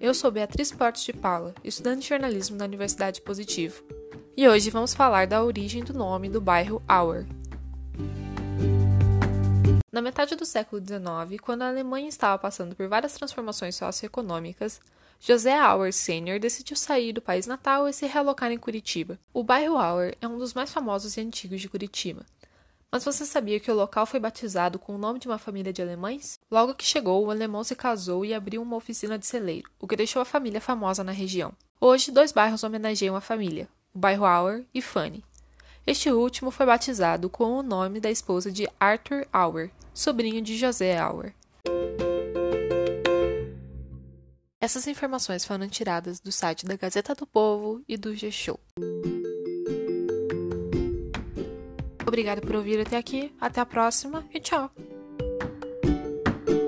Eu sou Beatriz Portes de Paula, estudante de jornalismo na Universidade Positivo, e hoje vamos falar da origem do nome do bairro Auer. Na metade do século XIX, quando a Alemanha estava passando por várias transformações socioeconômicas, José Auer Sr. decidiu sair do país natal e se realocar em Curitiba. O bairro Auer é um dos mais famosos e antigos de Curitiba. Mas você sabia que o local foi batizado com o nome de uma família de alemães? Logo que chegou, o alemão se casou e abriu uma oficina de celeiro, o que deixou a família famosa na região. Hoje, dois bairros homenageiam a família, o bairro Auer e Fanny. Este último foi batizado com o nome da esposa de Arthur Auer, sobrinho de José Auer. Essas informações foram tiradas do site da Gazeta do Povo e do G-Show. Obrigada por ouvir até aqui, até a próxima e tchau!